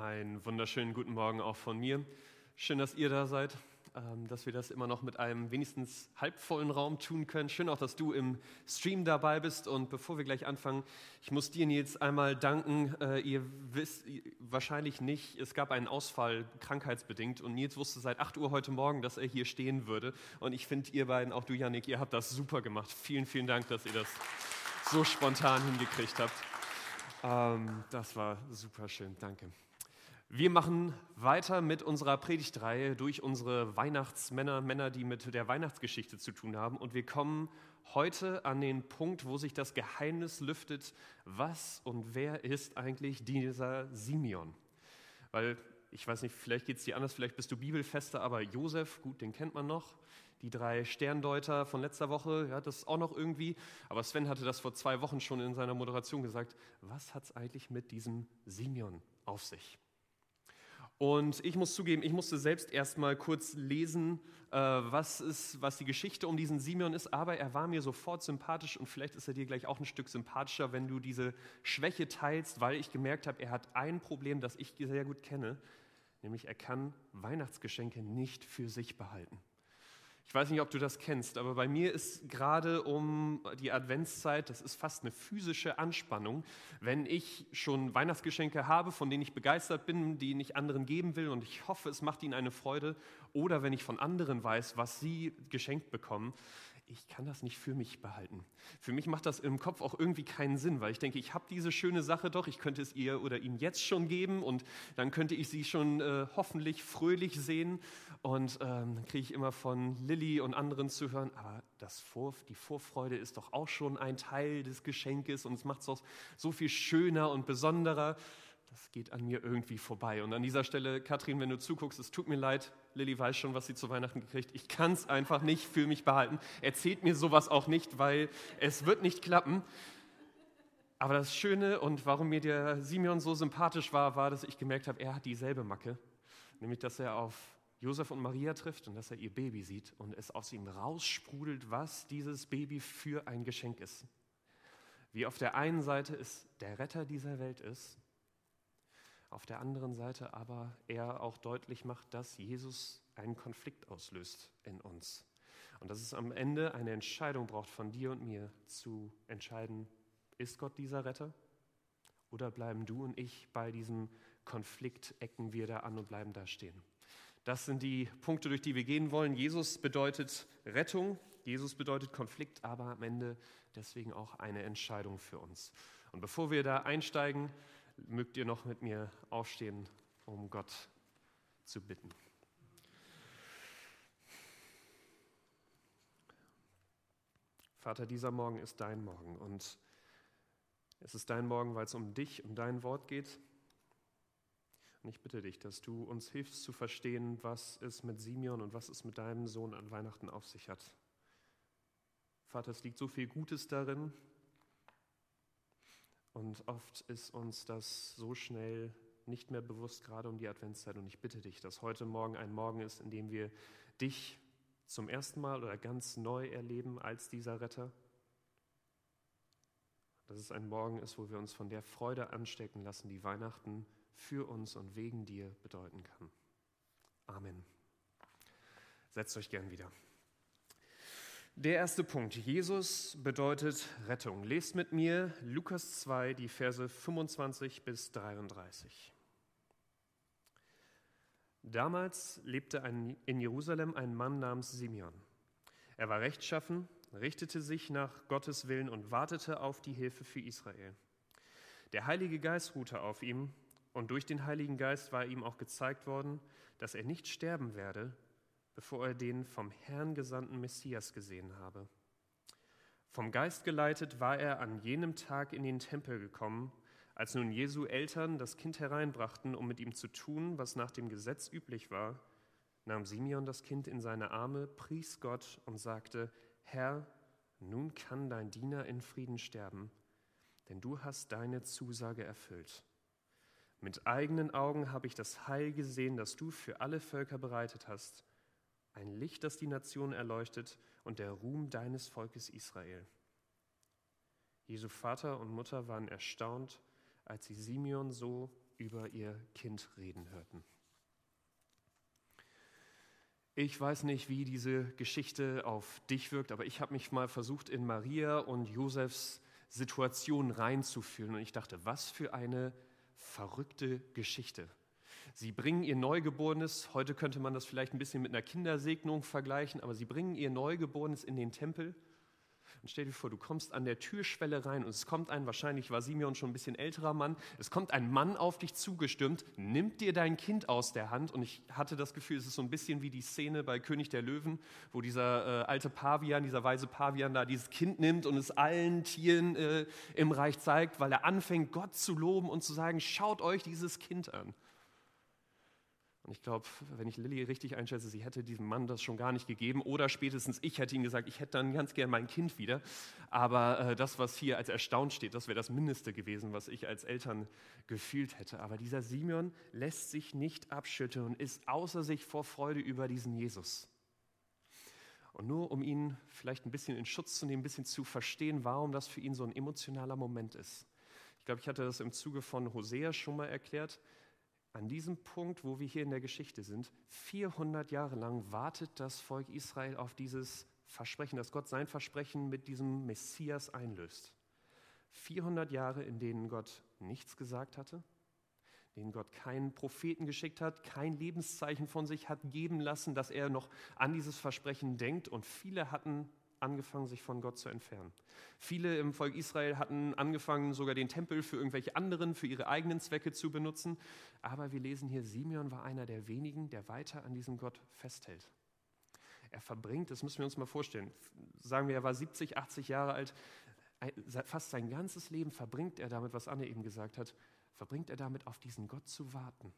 Einen wunderschönen guten Morgen auch von mir. Schön, dass ihr da seid, ähm, dass wir das immer noch mit einem wenigstens halbvollen Raum tun können. Schön auch, dass du im Stream dabei bist. Und bevor wir gleich anfangen, ich muss dir jetzt einmal danken. Äh, ihr wisst wahrscheinlich nicht, es gab einen Ausfall krankheitsbedingt und Nils wusste seit 8 Uhr heute Morgen, dass er hier stehen würde. Und ich finde, ihr beiden, auch du, Janik, ihr habt das super gemacht. Vielen, vielen Dank, dass ihr das so spontan hingekriegt habt. Ähm, das war super schön. Danke. Wir machen weiter mit unserer Predigtreihe durch unsere Weihnachtsmänner, Männer, die mit der Weihnachtsgeschichte zu tun haben. Und wir kommen heute an den Punkt, wo sich das Geheimnis lüftet, was und wer ist eigentlich dieser Simeon? Weil, ich weiß nicht, vielleicht geht es dir anders, vielleicht bist du Bibelfester, aber Josef, gut, den kennt man noch. Die drei Sterndeuter von letzter Woche, ja, das auch noch irgendwie. Aber Sven hatte das vor zwei Wochen schon in seiner Moderation gesagt. Was hat es eigentlich mit diesem Simeon auf sich? Und ich muss zugeben, ich musste selbst erst mal kurz lesen, äh, was, ist, was die Geschichte um diesen Simeon ist, aber er war mir sofort sympathisch und vielleicht ist er dir gleich auch ein Stück sympathischer, wenn du diese Schwäche teilst, weil ich gemerkt habe, er hat ein Problem, das ich sehr gut kenne, nämlich er kann Weihnachtsgeschenke nicht für sich behalten. Ich weiß nicht, ob du das kennst, aber bei mir ist gerade um die Adventszeit, das ist fast eine physische Anspannung, wenn ich schon Weihnachtsgeschenke habe, von denen ich begeistert bin, die ich anderen geben will und ich hoffe, es macht ihnen eine Freude, oder wenn ich von anderen weiß, was sie geschenkt bekommen, ich kann das nicht für mich behalten. Für mich macht das im Kopf auch irgendwie keinen Sinn, weil ich denke, ich habe diese schöne Sache doch, ich könnte es ihr oder ihm jetzt schon geben und dann könnte ich sie schon äh, hoffentlich fröhlich sehen und ähm, dann kriege ich immer von Lilly und anderen zu hören, aber das Vor die Vorfreude ist doch auch schon ein Teil des Geschenkes und es macht es auch so viel schöner und besonderer das geht an mir irgendwie vorbei. Und an dieser Stelle, Katrin, wenn du zuguckst, es tut mir leid, Lilly weiß schon, was sie zu Weihnachten gekriegt. Ich kann es einfach nicht für mich behalten. Erzählt mir sowas auch nicht, weil es wird nicht klappen. Aber das Schöne und warum mir der Simeon so sympathisch war, war, dass ich gemerkt habe, er hat dieselbe Macke. Nämlich, dass er auf Josef und Maria trifft und dass er ihr Baby sieht und es aus ihm raussprudelt, was dieses Baby für ein Geschenk ist. Wie auf der einen Seite es der Retter dieser Welt ist auf der anderen Seite aber er auch deutlich macht, dass Jesus einen Konflikt auslöst in uns. Und dass es am Ende eine Entscheidung braucht von dir und mir zu entscheiden, ist Gott dieser Retter? Oder bleiben du und ich bei diesem Konflikt, ecken wir da an und bleiben da stehen? Das sind die Punkte, durch die wir gehen wollen. Jesus bedeutet Rettung, Jesus bedeutet Konflikt, aber am Ende deswegen auch eine Entscheidung für uns. Und bevor wir da einsteigen, mögt ihr noch mit mir aufstehen, um Gott zu bitten. Vater, dieser Morgen ist dein Morgen und es ist dein Morgen, weil es um dich, um dein Wort geht. Und ich bitte dich, dass du uns hilfst zu verstehen, was es mit Simeon und was es mit deinem Sohn an Weihnachten auf sich hat. Vater, es liegt so viel Gutes darin, und oft ist uns das so schnell nicht mehr bewusst, gerade um die Adventszeit. Und ich bitte dich, dass heute Morgen ein Morgen ist, in dem wir dich zum ersten Mal oder ganz neu erleben als dieser Retter. Dass es ein Morgen ist, wo wir uns von der Freude anstecken lassen, die Weihnachten für uns und wegen dir bedeuten kann. Amen. Setzt euch gern wieder. Der erste Punkt. Jesus bedeutet Rettung. Lest mit mir Lukas 2, die Verse 25 bis 33. Damals lebte ein, in Jerusalem ein Mann namens Simeon. Er war rechtschaffen, richtete sich nach Gottes Willen und wartete auf die Hilfe für Israel. Der Heilige Geist ruhte auf ihm und durch den Heiligen Geist war ihm auch gezeigt worden, dass er nicht sterben werde, bevor er den vom Herrn gesandten Messias gesehen habe. Vom Geist geleitet war er an jenem Tag in den Tempel gekommen, als nun Jesu Eltern das Kind hereinbrachten, um mit ihm zu tun, was nach dem Gesetz üblich war, nahm Simeon das Kind in seine Arme, pries Gott und sagte, Herr, nun kann dein Diener in Frieden sterben, denn du hast deine Zusage erfüllt. Mit eigenen Augen habe ich das Heil gesehen, das du für alle Völker bereitet hast, ein Licht, das die Nation erleuchtet und der Ruhm deines Volkes Israel. Jesu Vater und Mutter waren erstaunt, als sie Simeon so über ihr Kind reden hörten. Ich weiß nicht, wie diese Geschichte auf dich wirkt, aber ich habe mich mal versucht, in Maria und Josefs Situation reinzufühlen. Und ich dachte, was für eine verrückte Geschichte. Sie bringen ihr Neugeborenes, heute könnte man das vielleicht ein bisschen mit einer Kindersegnung vergleichen, aber sie bringen ihr Neugeborenes in den Tempel und stell dir vor, du kommst an der Türschwelle rein und es kommt ein, wahrscheinlich war Simeon schon ein bisschen älterer Mann, es kommt ein Mann auf dich zugestürmt, nimmt dir dein Kind aus der Hand und ich hatte das Gefühl, es ist so ein bisschen wie die Szene bei König der Löwen, wo dieser äh, alte Pavian, dieser weise Pavian da dieses Kind nimmt und es allen Tieren äh, im Reich zeigt, weil er anfängt, Gott zu loben und zu sagen, schaut euch dieses Kind an. Und ich glaube, wenn ich Lilly richtig einschätze, sie hätte diesem Mann das schon gar nicht gegeben oder spätestens ich hätte ihm gesagt, ich hätte dann ganz gern mein Kind wieder. Aber äh, das, was hier als erstaunt steht, das wäre das Mindeste gewesen, was ich als Eltern gefühlt hätte. Aber dieser Simeon lässt sich nicht abschütteln und ist außer sich vor Freude über diesen Jesus. Und nur um ihn vielleicht ein bisschen in Schutz zu nehmen, ein bisschen zu verstehen, warum das für ihn so ein emotionaler Moment ist. Ich glaube, ich hatte das im Zuge von Hosea schon mal erklärt an diesem Punkt, wo wir hier in der Geschichte sind, 400 Jahre lang wartet das Volk Israel auf dieses Versprechen, dass Gott sein Versprechen mit diesem Messias einlöst. 400 Jahre, in denen Gott nichts gesagt hatte, denen Gott keinen Propheten geschickt hat, kein Lebenszeichen von sich hat geben lassen, dass er noch an dieses Versprechen denkt. Und viele hatten angefangen, sich von Gott zu entfernen. Viele im Volk Israel hatten angefangen, sogar den Tempel für irgendwelche anderen, für ihre eigenen Zwecke zu benutzen. Aber wir lesen hier, Simeon war einer der wenigen, der weiter an diesem Gott festhält. Er verbringt, das müssen wir uns mal vorstellen, sagen wir, er war 70, 80 Jahre alt, fast sein ganzes Leben verbringt er damit, was Anne eben gesagt hat, verbringt er damit, auf diesen Gott zu warten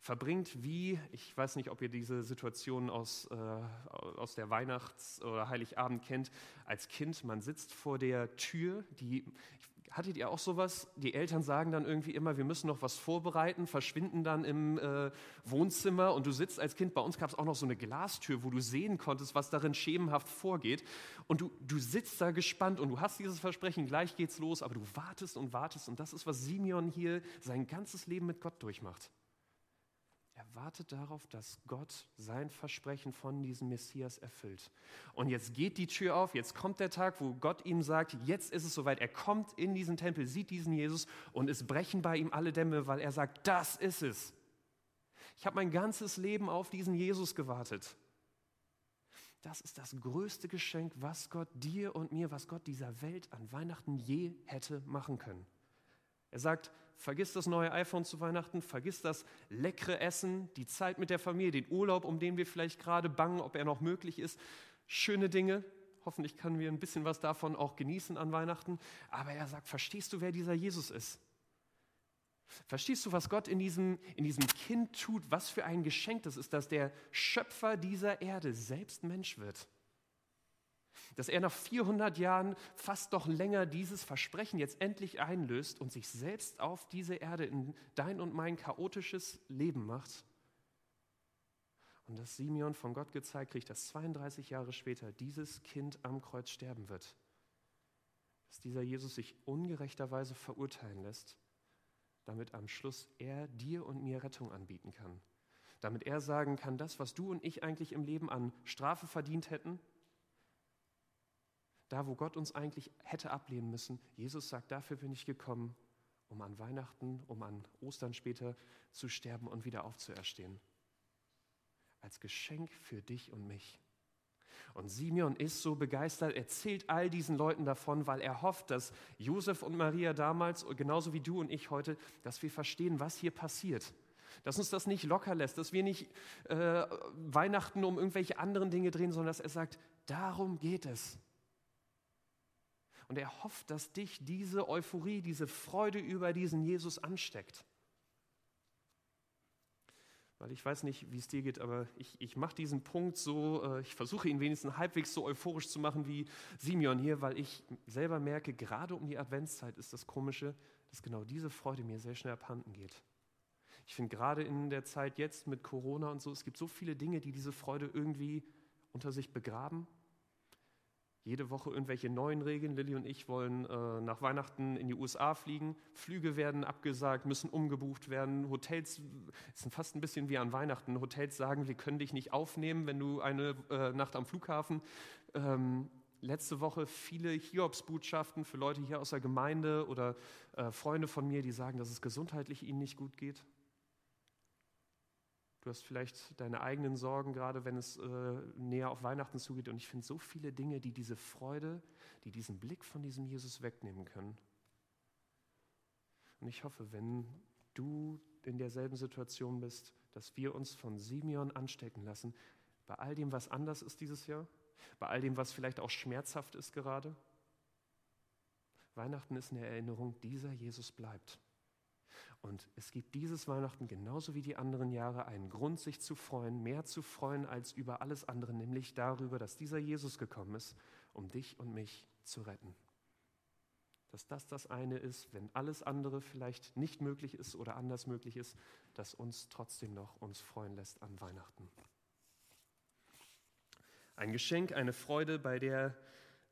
verbringt wie, ich weiß nicht, ob ihr diese Situation aus, äh, aus der Weihnachts- oder Heiligabend kennt, als Kind, man sitzt vor der Tür, die, hattet ihr auch sowas? Die Eltern sagen dann irgendwie immer, wir müssen noch was vorbereiten, verschwinden dann im äh, Wohnzimmer und du sitzt als Kind, bei uns gab es auch noch so eine Glastür, wo du sehen konntest, was darin schemenhaft vorgeht und du, du sitzt da gespannt und du hast dieses Versprechen, gleich geht's los, aber du wartest und wartest und das ist, was Simeon hier sein ganzes Leben mit Gott durchmacht. Er wartet darauf, dass Gott sein Versprechen von diesem Messias erfüllt. Und jetzt geht die Tür auf, jetzt kommt der Tag, wo Gott ihm sagt, jetzt ist es soweit. Er kommt in diesen Tempel, sieht diesen Jesus und es brechen bei ihm alle Dämme, weil er sagt, das ist es. Ich habe mein ganzes Leben auf diesen Jesus gewartet. Das ist das größte Geschenk, was Gott dir und mir, was Gott dieser Welt an Weihnachten je hätte machen können. Er sagt, vergiss das neue iPhone zu Weihnachten, vergiss das leckere Essen, die Zeit mit der Familie, den Urlaub, um den wir vielleicht gerade bangen, ob er noch möglich ist. Schöne Dinge. Hoffentlich können wir ein bisschen was davon auch genießen an Weihnachten. Aber er sagt, verstehst du, wer dieser Jesus ist? Verstehst du, was Gott in diesem, in diesem Kind tut? Was für ein Geschenk das ist, dass der Schöpfer dieser Erde selbst Mensch wird dass er nach 400 Jahren fast doch länger dieses Versprechen jetzt endlich einlöst und sich selbst auf diese Erde in dein und mein chaotisches Leben macht. Und dass Simeon von Gott gezeigt kriegt, dass 32 Jahre später dieses Kind am Kreuz sterben wird. Dass dieser Jesus sich ungerechterweise verurteilen lässt, damit am Schluss er dir und mir Rettung anbieten kann. Damit er sagen kann, das, was du und ich eigentlich im Leben an Strafe verdient hätten, da, wo Gott uns eigentlich hätte ablehnen müssen. Jesus sagt, dafür bin ich gekommen, um an Weihnachten, um an Ostern später zu sterben und wieder aufzuerstehen. Als Geschenk für dich und mich. Und Simeon ist so begeistert, erzählt all diesen Leuten davon, weil er hofft, dass Josef und Maria damals, genauso wie du und ich heute, dass wir verstehen, was hier passiert. Dass uns das nicht locker lässt, dass wir nicht äh, Weihnachten um irgendwelche anderen Dinge drehen, sondern dass er sagt, darum geht es. Und er hofft, dass dich diese Euphorie, diese Freude über diesen Jesus ansteckt. Weil ich weiß nicht, wie es dir geht, aber ich, ich mache diesen Punkt so, äh, ich versuche ihn wenigstens halbwegs so euphorisch zu machen wie Simeon hier, weil ich selber merke, gerade um die Adventszeit ist das Komische, dass genau diese Freude mir sehr schnell abhanden geht. Ich finde gerade in der Zeit jetzt mit Corona und so, es gibt so viele Dinge, die diese Freude irgendwie unter sich begraben jede Woche irgendwelche neuen Regeln. Lilly und ich wollen äh, nach Weihnachten in die USA fliegen. Flüge werden abgesagt, müssen umgebucht werden. Hotels, es ist fast ein bisschen wie an Weihnachten. Hotels sagen, wir können dich nicht aufnehmen, wenn du eine äh, Nacht am Flughafen. Ähm, letzte Woche viele Hiobsbotschaften für Leute hier aus der Gemeinde oder äh, Freunde von mir, die sagen, dass es gesundheitlich ihnen nicht gut geht. Du hast vielleicht deine eigenen Sorgen, gerade wenn es äh, näher auf Weihnachten zugeht. Und ich finde so viele Dinge, die diese Freude, die diesen Blick von diesem Jesus wegnehmen können. Und ich hoffe, wenn du in derselben Situation bist, dass wir uns von Simeon anstecken lassen, bei all dem, was anders ist dieses Jahr, bei all dem, was vielleicht auch schmerzhaft ist gerade. Weihnachten ist eine Erinnerung, dieser Jesus bleibt. Und es gibt dieses Weihnachten genauso wie die anderen Jahre einen Grund, sich zu freuen, mehr zu freuen als über alles andere, nämlich darüber, dass dieser Jesus gekommen ist, um dich und mich zu retten. Dass das das eine ist, wenn alles andere vielleicht nicht möglich ist oder anders möglich ist, dass uns trotzdem noch uns freuen lässt an Weihnachten. Ein Geschenk, eine Freude, bei der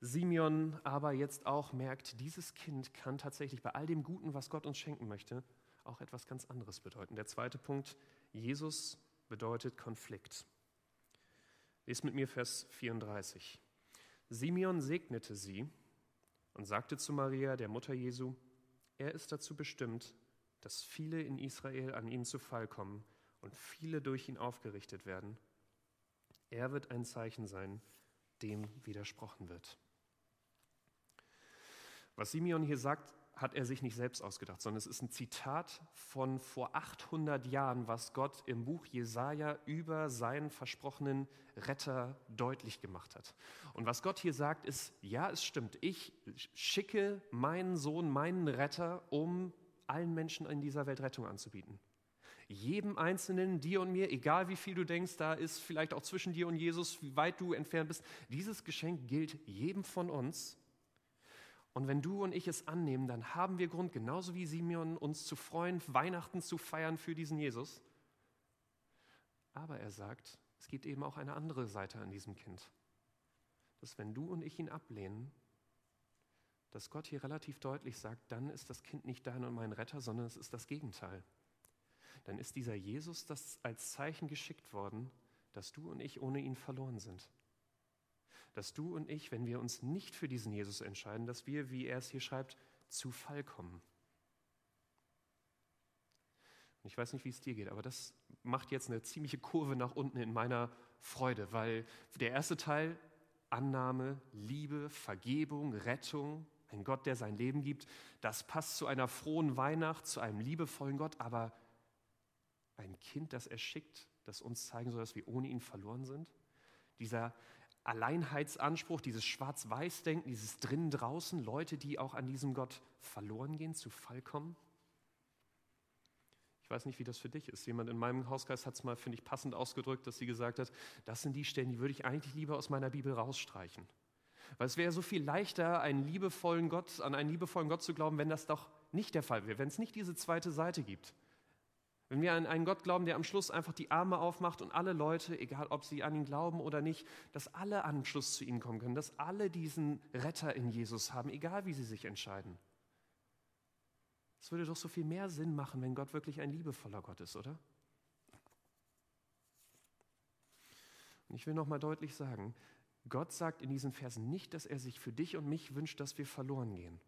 Simeon aber jetzt auch merkt, dieses Kind kann tatsächlich bei all dem Guten, was Gott uns schenken möchte, auch etwas ganz anderes bedeuten. Der zweite Punkt, Jesus bedeutet Konflikt. Lest mit mir Vers 34. Simeon segnete sie und sagte zu Maria, der Mutter Jesu, er ist dazu bestimmt, dass viele in Israel an ihn zu Fall kommen und viele durch ihn aufgerichtet werden. Er wird ein Zeichen sein, dem widersprochen wird. Was Simeon hier sagt, hat er sich nicht selbst ausgedacht, sondern es ist ein Zitat von vor 800 Jahren, was Gott im Buch Jesaja über seinen versprochenen Retter deutlich gemacht hat. Und was Gott hier sagt, ist: Ja, es stimmt, ich schicke meinen Sohn, meinen Retter, um allen Menschen in dieser Welt Rettung anzubieten. Jedem Einzelnen, dir und mir, egal wie viel du denkst, da ist vielleicht auch zwischen dir und Jesus, wie weit du entfernt bist, dieses Geschenk gilt jedem von uns. Und wenn du und ich es annehmen, dann haben wir Grund, genauso wie Simeon, uns zu freuen, Weihnachten zu feiern für diesen Jesus. Aber er sagt, es gibt eben auch eine andere Seite an diesem Kind. Dass wenn du und ich ihn ablehnen, dass Gott hier relativ deutlich sagt, dann ist das Kind nicht dein und mein Retter, sondern es ist das Gegenteil. Dann ist dieser Jesus das als Zeichen geschickt worden, dass du und ich ohne ihn verloren sind dass du und ich, wenn wir uns nicht für diesen Jesus entscheiden, dass wir, wie er es hier schreibt, zu Fall kommen. Und ich weiß nicht, wie es dir geht, aber das macht jetzt eine ziemliche Kurve nach unten in meiner Freude, weil der erste Teil, Annahme, Liebe, Vergebung, Rettung, ein Gott, der sein Leben gibt, das passt zu einer frohen Weihnacht, zu einem liebevollen Gott, aber ein Kind, das er schickt, das uns zeigen soll, dass wir ohne ihn verloren sind. Dieser Alleinheitsanspruch, dieses Schwarz-Weiß-Denken, dieses Drinnen-Draußen, Leute, die auch an diesem Gott verloren gehen, zu Fall kommen? Ich weiß nicht, wie das für dich ist. Jemand in meinem Hausgeist hat es mal, finde ich, passend ausgedrückt, dass sie gesagt hat, das sind die Stellen, die würde ich eigentlich lieber aus meiner Bibel rausstreichen. Weil es wäre so viel leichter, einen liebevollen Gott, an einen liebevollen Gott zu glauben, wenn das doch nicht der Fall wäre, wenn es nicht diese zweite Seite gibt. Wenn wir an einen Gott glauben, der am Schluss einfach die Arme aufmacht und alle Leute, egal ob sie an ihn glauben oder nicht, dass alle an Schluss zu ihm kommen können, dass alle diesen Retter in Jesus haben, egal wie sie sich entscheiden. Es würde doch so viel mehr Sinn machen, wenn Gott wirklich ein liebevoller Gott ist, oder? Und ich will noch mal deutlich sagen, Gott sagt in diesen Versen nicht, dass er sich für dich und mich wünscht, dass wir verloren gehen.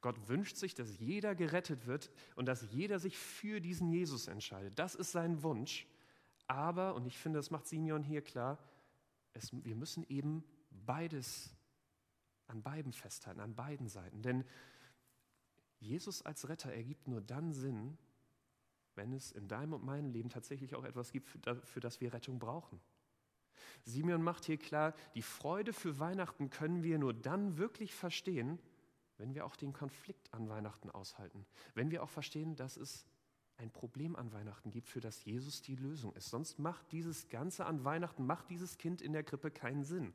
Gott wünscht sich, dass jeder gerettet wird und dass jeder sich für diesen Jesus entscheidet. Das ist sein Wunsch. Aber, und ich finde, das macht Simeon hier klar, es, wir müssen eben beides an beiden festhalten, an beiden Seiten. Denn Jesus als Retter ergibt nur dann Sinn, wenn es in deinem und meinem Leben tatsächlich auch etwas gibt, für das wir Rettung brauchen. Simeon macht hier klar, die Freude für Weihnachten können wir nur dann wirklich verstehen, wenn wir auch den Konflikt an Weihnachten aushalten, wenn wir auch verstehen, dass es ein Problem an Weihnachten gibt, für das Jesus die Lösung ist. Sonst macht dieses Ganze an Weihnachten, macht dieses Kind in der Krippe keinen Sinn.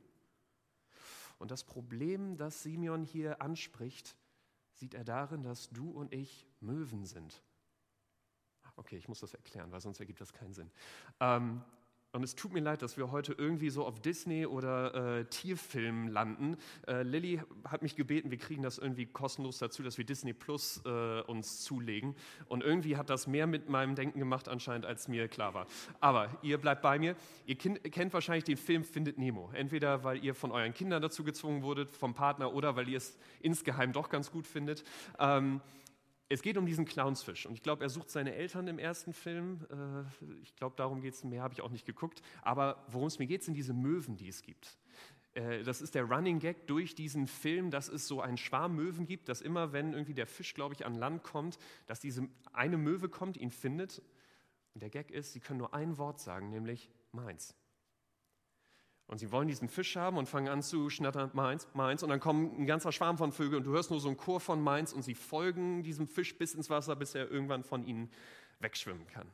Und das Problem, das Simeon hier anspricht, sieht er darin, dass du und ich Möwen sind. Okay, ich muss das erklären, weil sonst ergibt das keinen Sinn. Ähm, Und es tut mir leid, dass wir heute irgendwie so auf Disney oder äh, Tierfilmen landen. Äh, Lilly hat mich gebeten, wir kriegen das irgendwie kostenlos dazu, dass wir Disney Plus äh, uns zulegen. Und irgendwie hat das mehr mit meinem Denken gemacht anscheinend, als mir klar war. Aber ihr bleibt bei mir. Ihr kind, kennt wahrscheinlich den Film Findet Nemo. Entweder weil ihr von euren Kindern dazu gezwungen wurdet, vom Partner, oder weil ihr es insgeheim doch ganz gut findet. Ähm, es geht um diesen Clownsfisch und ich glaube, er sucht seine Eltern im ersten Film. Äh, ich glaube, darum geht es, mehr habe ich auch nicht geguckt. Aber worum es mir geht, sind diese Möwen, die es gibt. Äh, das ist der Running Gag durch diesen Film, dass es so einen Schwarm Möwen gibt, dass immer, wenn irgendwie der Fisch, glaube ich, an Land kommt, dass diese eine Möwe kommt, ihn findet. Und der Gag ist, sie können nur ein Wort sagen, nämlich meins. Und sie wollen diesen Fisch haben und fangen an zu schnattern, meins, meins. Und dann kommt ein ganzer Schwarm von Vögeln und du hörst nur so einen Chor von meins und sie folgen diesem Fisch bis ins Wasser, bis er irgendwann von ihnen wegschwimmen kann.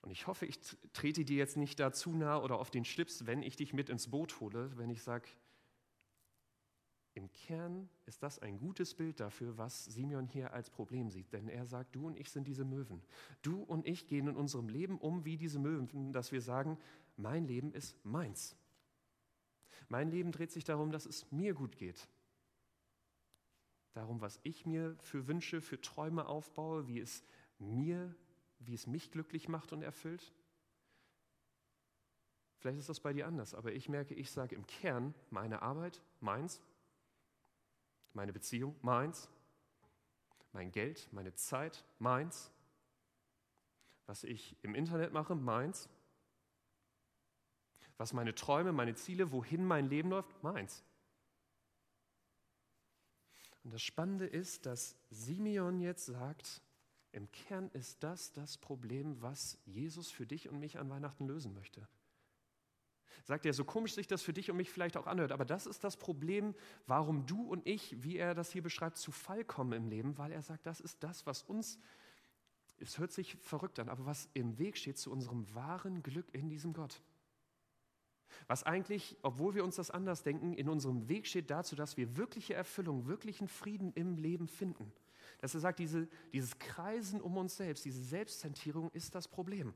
Und ich hoffe, ich trete dir jetzt nicht da zu nah oder auf den Schlips, wenn ich dich mit ins Boot hole, wenn ich sage, im Kern ist das ein gutes Bild dafür, was Simeon hier als Problem sieht. Denn er sagt, du und ich sind diese Möwen. Du und ich gehen in unserem Leben um wie diese Möwen, dass wir sagen, mein Leben ist meins. Mein Leben dreht sich darum, dass es mir gut geht. Darum, was ich mir für Wünsche, für Träume aufbaue, wie es mir, wie es mich glücklich macht und erfüllt. Vielleicht ist das bei dir anders, aber ich merke, ich sage im Kern, meine Arbeit, meins, meine Beziehung, meins, mein Geld, meine Zeit, meins, was ich im Internet mache, meins, was meine Träume, meine Ziele, wohin mein Leben läuft, meins. Und das Spannende ist, dass Simeon jetzt sagt, im Kern ist das das Problem, was Jesus für dich und mich an Weihnachten lösen möchte. Sagt er, so komisch sich das für dich und mich vielleicht auch anhört, aber das ist das Problem, warum du und ich, wie er das hier beschreibt, zu Fall kommen im Leben, weil er sagt, das ist das, was uns, es hört sich verrückt an, aber was im Weg steht zu unserem wahren Glück in diesem Gott. Was eigentlich, obwohl wir uns das anders denken, in unserem Weg steht dazu, dass wir wirkliche Erfüllung, wirklichen Frieden im Leben finden. Dass er sagt, diese, dieses Kreisen um uns selbst, diese Selbstzentrierung ist das Problem.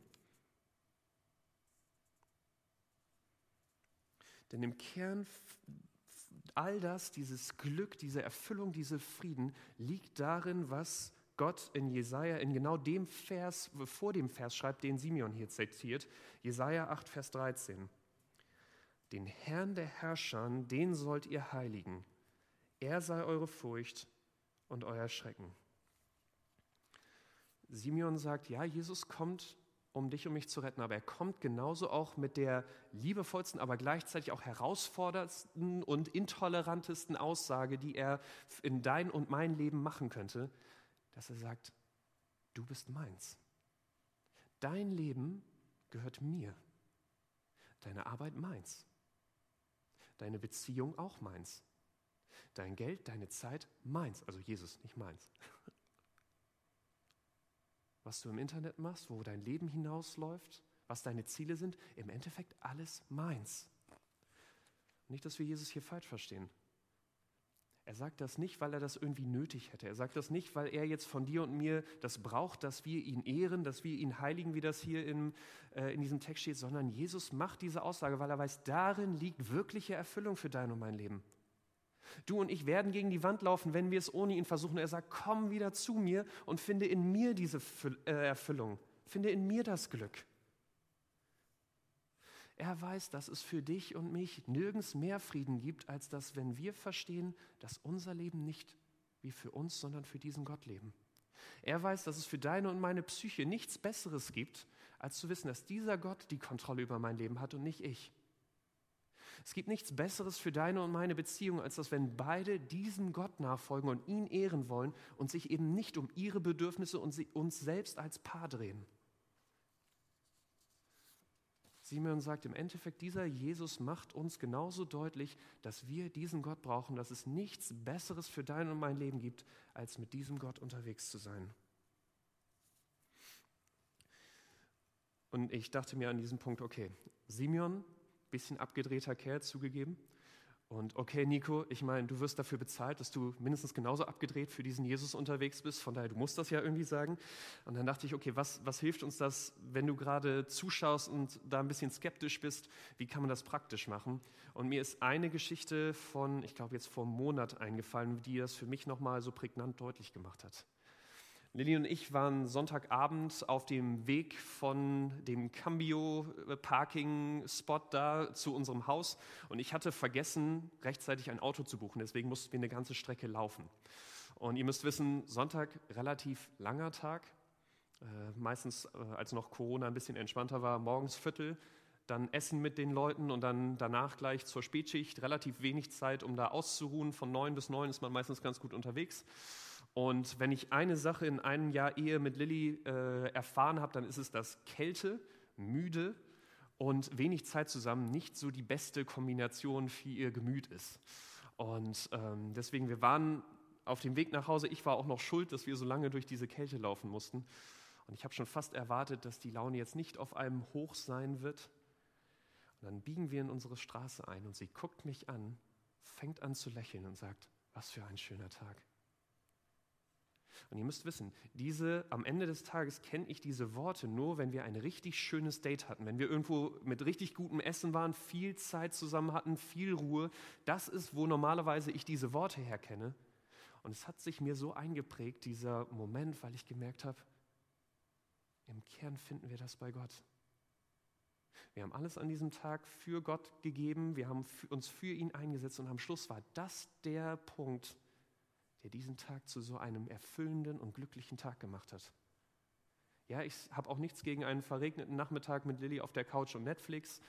Denn im Kern all das, dieses Glück, diese Erfüllung, diese Frieden liegt darin, was Gott in Jesaja, in genau dem Vers, vor dem Vers schreibt, den Simeon hier zitiert, Jesaja 8, Vers 13. Den Herrn der Herrscher, den sollt ihr heiligen. Er sei eure Furcht und euer Schrecken. Simeon sagt, ja, Jesus kommt, um dich und mich zu retten, aber er kommt genauso auch mit der liebevollsten, aber gleichzeitig auch herausforderndsten und intolerantesten Aussage, die er in dein und mein Leben machen könnte, dass er sagt, du bist meins. Dein Leben gehört mir. Deine Arbeit meins deine Beziehung auch meins. Dein Geld, deine Zeit meins, also Jesus, nicht meins. Was du im Internet machst, wo dein Leben hinausläuft, was deine Ziele sind, im Endeffekt alles meins. Nicht, dass wir Jesus hier falsch verstehen. Er sagt das nicht, weil er das irgendwie nötig hätte. Er sagt das nicht, weil er jetzt von dir und mir das braucht, dass wir ihn ehren, dass wir ihn heiligen, wie das hier im, äh, in diesem Text steht, sondern Jesus macht diese Aussage, weil er weiß, darin liegt wirkliche Erfüllung für dein und mein Leben. Du und ich werden gegen die Wand laufen, wenn wir es ohne ihn versuchen. Er sagt, komm wieder zu mir und finde in mir diese äh, Erfüllung. Finde in mir das Glück. Er weiß, dass es für dich und mich nirgends mehr Frieden gibt, als dass, wenn wir verstehen, dass unser Leben nicht wie für uns, sondern für diesen Gott leben. Er weiß, dass es für deine und meine Psyche nichts Besseres gibt, als zu wissen, dass dieser Gott die Kontrolle über mein Leben hat und nicht ich. Es gibt nichts Besseres für deine und meine Beziehung, als dass wenn beide diesem Gott nachfolgen und ihn ehren wollen und sich eben nicht um ihre Bedürfnisse und uns selbst als Paar drehen. Simeon sagt im Endeffekt, dieser Jesus macht uns genauso deutlich, dass wir diesen Gott brauchen, dass es nichts Besseres für dein und mein Leben gibt, als mit diesem Gott unterwegs zu sein. Und ich dachte mir an diesem Punkt, okay, Simeon, bisschen abgedrehter Kerl zugegeben, Und okay, Nico, ich meine, du wirst dafür bezahlt, dass du mindestens genauso abgedreht für diesen Jesus unterwegs bist. Von daher, du musst das ja irgendwie sagen. Und dann dachte ich, okay, was, was hilft uns das, wenn du gerade zuschaust und da ein bisschen skeptisch bist? Wie kann man das praktisch machen? Und mir ist eine Geschichte von, ich glaube, jetzt vor einem Monat eingefallen, die das für mich nochmal so prägnant deutlich gemacht hat. Lilly und ich waren Sonntagabend auf dem Weg von dem Cambio-Parking-Spot da zu unserem Haus und ich hatte vergessen, rechtzeitig ein Auto zu buchen. Deswegen mussten wir eine ganze Strecke laufen. Und ihr müsst wissen, Sonntag relativ langer Tag. Äh, meistens, äh, als noch Corona ein bisschen entspannter war, morgens Viertel, dann Essen mit den Leuten und dann danach gleich zur Spätschicht. Relativ wenig Zeit, um da auszuruhen. Von neun bis neun ist man meistens ganz gut unterwegs. Und wenn ich eine Sache in einem Jahr Ehe mit Lilly äh, erfahren habe, dann ist es, dass Kälte, müde und wenig Zeit zusammen nicht so die beste Kombination für ihr Gemüt ist. Und ähm, deswegen, wir waren auf dem Weg nach Hause. Ich war auch noch schuld, dass wir so lange durch diese Kälte laufen mussten. Und ich habe schon fast erwartet, dass die Laune jetzt nicht auf einem Hoch sein wird. Und dann biegen wir in unsere Straße ein und sie guckt mich an, fängt an zu lächeln und sagt, was für ein schöner Tag. Und ihr müsst wissen, diese, am Ende des Tages kenne ich diese Worte nur, wenn wir ein richtig schönes Date hatten, wenn wir irgendwo mit richtig gutem Essen waren, viel Zeit zusammen hatten, viel Ruhe. Das ist, wo normalerweise ich diese Worte herkenne. Und es hat sich mir so eingeprägt, dieser Moment, weil ich gemerkt habe, im Kern finden wir das bei Gott. Wir haben alles an diesem Tag für Gott gegeben, wir haben uns für ihn eingesetzt und am Schluss war das der Punkt, der diesen Tag zu so einem erfüllenden und glücklichen Tag gemacht hat. Ja, ich habe auch nichts gegen einen verregneten Nachmittag mit Lilly auf der Couch und Netflix,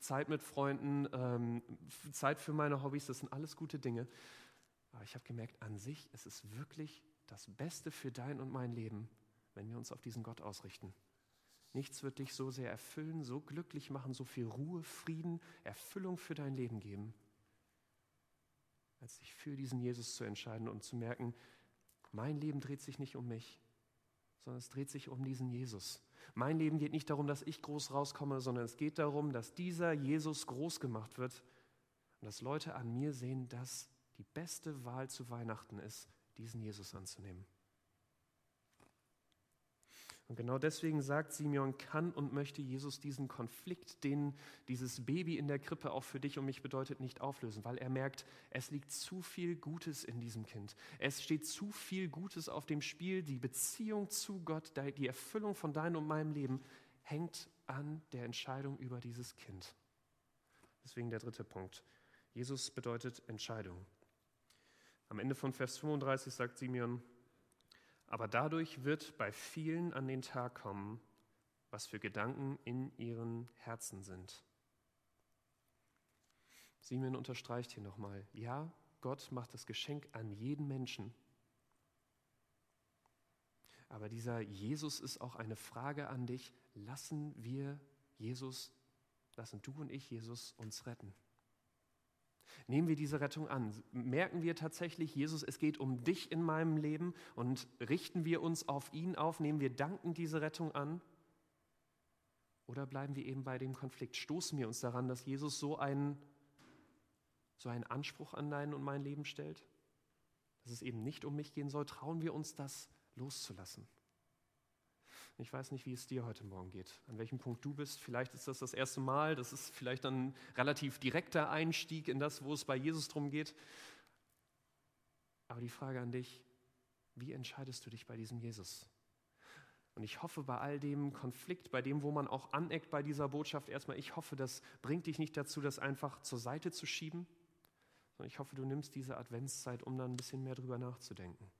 Zeit mit Freunden, ähm, Zeit für meine Hobbys, das sind alles gute Dinge. Aber ich habe gemerkt, an sich ist es wirklich das Beste für dein und mein Leben, wenn wir uns auf diesen Gott ausrichten. Nichts wird dich so sehr erfüllen, so glücklich machen, so viel Ruhe, Frieden, Erfüllung für dein Leben geben, als sich für diesen Jesus zu entscheiden und zu merken, mein Leben dreht sich nicht um mich, sondern es dreht sich um diesen Jesus. Mein Leben geht nicht darum, dass ich groß rauskomme, sondern es geht darum, dass dieser Jesus groß gemacht wird und dass Leute an mir sehen, dass die beste Wahl zu Weihnachten ist, diesen Jesus anzunehmen. Und genau deswegen sagt Simeon, kann und möchte Jesus diesen Konflikt, den dieses Baby in der Krippe auch für dich und mich bedeutet, nicht auflösen, weil er merkt, es liegt zu viel Gutes in diesem Kind. Es steht zu viel Gutes auf dem Spiel. Die Beziehung zu Gott, die Erfüllung von deinem und meinem Leben hängt an der Entscheidung über dieses Kind. Deswegen der dritte Punkt. Jesus bedeutet Entscheidung. Am Ende von Vers 35 sagt Simeon, aber dadurch wird bei vielen an den Tag kommen, was für Gedanken in ihren Herzen sind. Simeon unterstreicht hier nochmal, ja, Gott macht das Geschenk an jeden Menschen. Aber dieser Jesus ist auch eine Frage an dich, lassen wir Jesus, lassen du und ich Jesus uns retten? Nehmen wir diese Rettung an? Merken wir tatsächlich, Jesus, es geht um dich in meinem Leben und richten wir uns auf ihn auf? Nehmen wir dankend diese Rettung an? Oder bleiben wir eben bei dem Konflikt? Stoßen wir uns daran, dass Jesus so einen, so einen Anspruch an dein und mein Leben stellt? Dass es eben nicht um mich gehen soll? Trauen wir uns das loszulassen? Ich weiß nicht, wie es dir heute Morgen geht, an welchem Punkt du bist. Vielleicht ist das das erste Mal, das ist vielleicht ein relativ direkter Einstieg in das, wo es bei Jesus drum geht. Aber die Frage an dich, wie entscheidest du dich bei diesem Jesus? Und ich hoffe, bei all dem Konflikt, bei dem, wo man auch aneckt bei dieser Botschaft, erstmal, ich hoffe, das bringt dich nicht dazu, das einfach zur Seite zu schieben, sondern ich hoffe, du nimmst diese Adventszeit, um dann ein bisschen mehr drüber nachzudenken.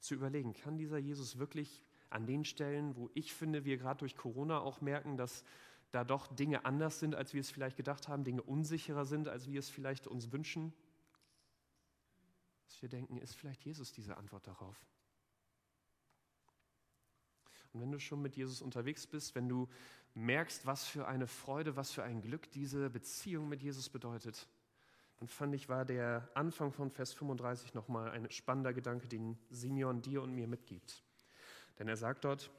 Zu überlegen, kann dieser Jesus wirklich an den Stellen, wo ich finde, wir gerade durch Corona auch merken, dass da doch Dinge anders sind, als wir es vielleicht gedacht haben, Dinge unsicherer sind, als wir es vielleicht uns wünschen. Dass wir denken, ist vielleicht Jesus diese Antwort darauf? Und wenn du schon mit Jesus unterwegs bist, wenn du merkst, was für eine Freude, was für ein Glück diese Beziehung mit Jesus bedeutet, dann fand ich, war der Anfang von Vers 35 nochmal ein spannender Gedanke, den Simeon dir und mir mitgibt. Denn er sagt dort,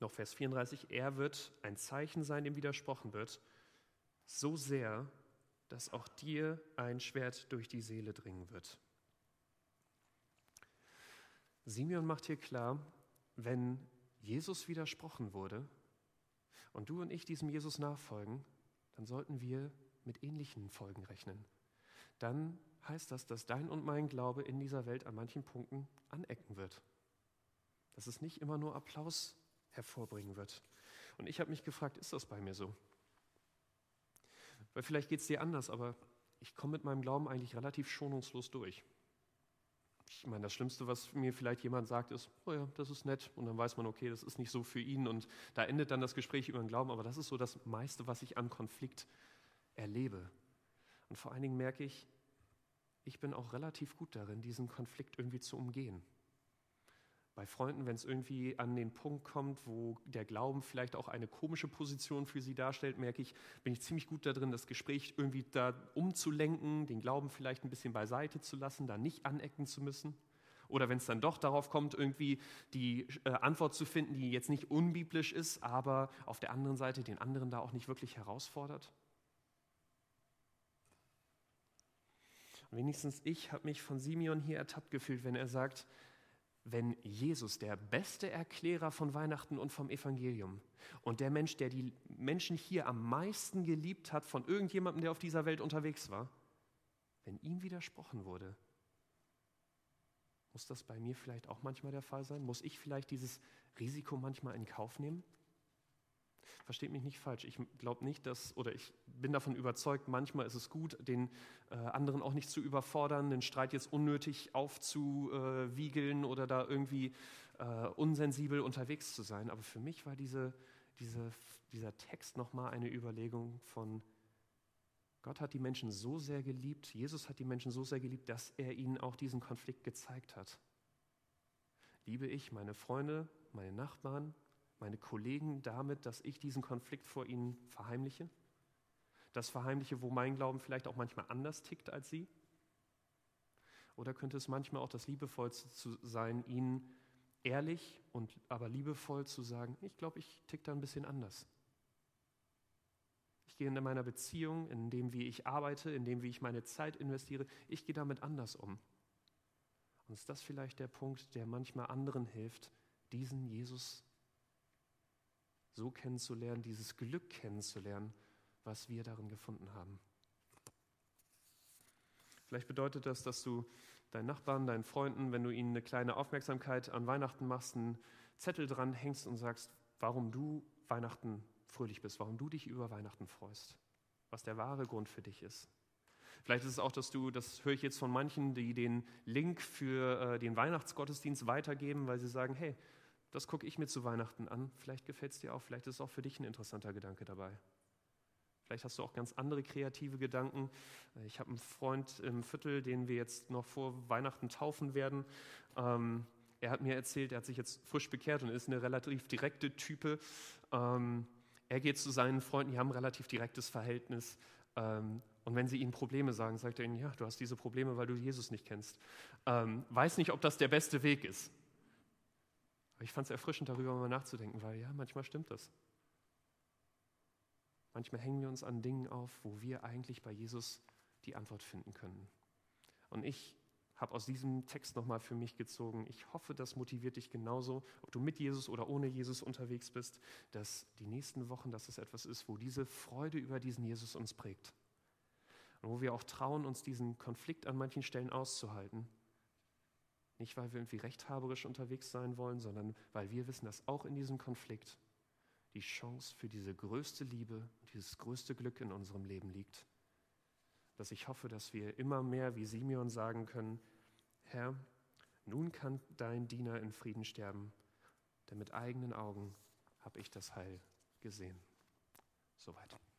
noch Vers 34, er wird ein Zeichen sein, dem widersprochen wird, so sehr, dass auch dir ein Schwert durch die Seele dringen wird. Simeon macht hier klar, wenn Jesus widersprochen wurde und du und ich diesem Jesus nachfolgen, dann sollten wir mit ähnlichen Folgen rechnen. Dann heißt das, dass dein und mein Glaube in dieser Welt an manchen Punkten anecken wird. Dass es nicht immer nur Applaus hervorbringen wird. Und ich habe mich gefragt, ist das bei mir so? Weil vielleicht geht es dir anders, aber ich komme mit meinem Glauben eigentlich relativ schonungslos durch. Ich meine, das Schlimmste, was mir vielleicht jemand sagt, ist, oh ja, das ist nett. Und dann weiß man, okay, das ist nicht so für ihn. Und da endet dann das Gespräch über den Glauben. Aber das ist so das meiste, was ich an Konflikt erlebe. Und vor allen Dingen merke ich, ich bin auch relativ gut darin, diesen Konflikt irgendwie zu umgehen. Bei Freunden, wenn es irgendwie an den Punkt kommt, wo der Glauben vielleicht auch eine komische Position für sie darstellt, merke ich, bin ich ziemlich gut darin, das Gespräch irgendwie da umzulenken, den Glauben vielleicht ein bisschen beiseite zu lassen, da nicht anecken zu müssen. Oder wenn es dann doch darauf kommt, irgendwie die äh, Antwort zu finden, die jetzt nicht unbiblisch ist, aber auf der anderen Seite den anderen da auch nicht wirklich herausfordert. Wenigstens ich habe mich von Simeon hier ertappt gefühlt, wenn er sagt, wenn Jesus, der beste Erklärer von Weihnachten und vom Evangelium und der Mensch, der die Menschen hier am meisten geliebt hat von irgendjemandem, der auf dieser Welt unterwegs war, wenn ihm widersprochen wurde, muss das bei mir vielleicht auch manchmal der Fall sein? Muss ich vielleicht dieses Risiko manchmal in Kauf nehmen? Versteht mich nicht falsch. Ich glaube nicht, dass, oder ich bin davon überzeugt, manchmal ist es gut, den äh, anderen auch nicht zu überfordern, den Streit jetzt unnötig aufzuwiegeln oder da irgendwie äh, unsensibel unterwegs zu sein. Aber für mich war diese, diese, dieser Text nochmal eine Überlegung von, Gott hat die Menschen so sehr geliebt, Jesus hat die Menschen so sehr geliebt, dass er ihnen auch diesen Konflikt gezeigt hat. Liebe ich meine Freunde, meine Nachbarn, meine Kollegen damit, dass ich diesen Konflikt vor ihnen verheimliche? Das verheimliche, wo mein Glauben vielleicht auch manchmal anders tickt als sie? Oder könnte es manchmal auch das Liebevollste sein, ihnen ehrlich und aber liebevoll zu sagen, ich glaube, ich tick da ein bisschen anders. Ich gehe in meiner Beziehung, in dem, wie ich arbeite, in dem, wie ich meine Zeit investiere, ich gehe damit anders um. Und ist das vielleicht der Punkt, der manchmal anderen hilft, diesen Jesus so kennenzulernen, dieses Glück kennenzulernen, was wir darin gefunden haben. Vielleicht bedeutet das, dass du deinen Nachbarn, deinen Freunden, wenn du ihnen eine kleine Aufmerksamkeit an Weihnachten machst, einen Zettel dran hängst und sagst, warum du Weihnachten fröhlich bist, warum du dich über Weihnachten freust, was der wahre Grund für dich ist. Vielleicht ist es auch, dass du, das höre ich jetzt von manchen, die den Link für äh, den Weihnachtsgottesdienst weitergeben, weil sie sagen, hey, das gucke ich mir zu Weihnachten an. Vielleicht gefällt es dir auch, vielleicht ist es auch für dich ein interessanter Gedanke dabei. Vielleicht hast du auch ganz andere kreative Gedanken. Ich habe einen Freund im Viertel, den wir jetzt noch vor Weihnachten taufen werden. Ähm, er hat mir erzählt, er hat sich jetzt frisch bekehrt und ist eine relativ direkte Type. Ähm, er geht zu seinen Freunden, die haben ein relativ direktes Verhältnis. Ähm, und wenn sie ihnen Probleme sagen, sagt er ihnen, ja, du hast diese Probleme, weil du Jesus nicht kennst. Ähm, weiß nicht, ob das der beste Weg ist. Aber ich fand es erfrischend, darüber mal nachzudenken, weil ja, manchmal stimmt das. Manchmal hängen wir uns an Dingen auf, wo wir eigentlich bei Jesus die Antwort finden können. Und ich habe aus diesem Text nochmal für mich gezogen, ich hoffe, das motiviert dich genauso, ob du mit Jesus oder ohne Jesus unterwegs bist, dass die nächsten Wochen, dass es etwas ist, wo diese Freude über diesen Jesus uns prägt. Und wo wir auch trauen, uns diesen Konflikt an manchen Stellen auszuhalten nicht, weil wir irgendwie rechthaberisch unterwegs sein wollen, sondern weil wir wissen, dass auch in diesem Konflikt die Chance für diese größte Liebe, dieses größte Glück in unserem Leben liegt. Dass ich hoffe, dass wir immer mehr wie Simeon sagen können, Herr, nun kann dein Diener in Frieden sterben, denn mit eigenen Augen habe ich das Heil gesehen. Soweit.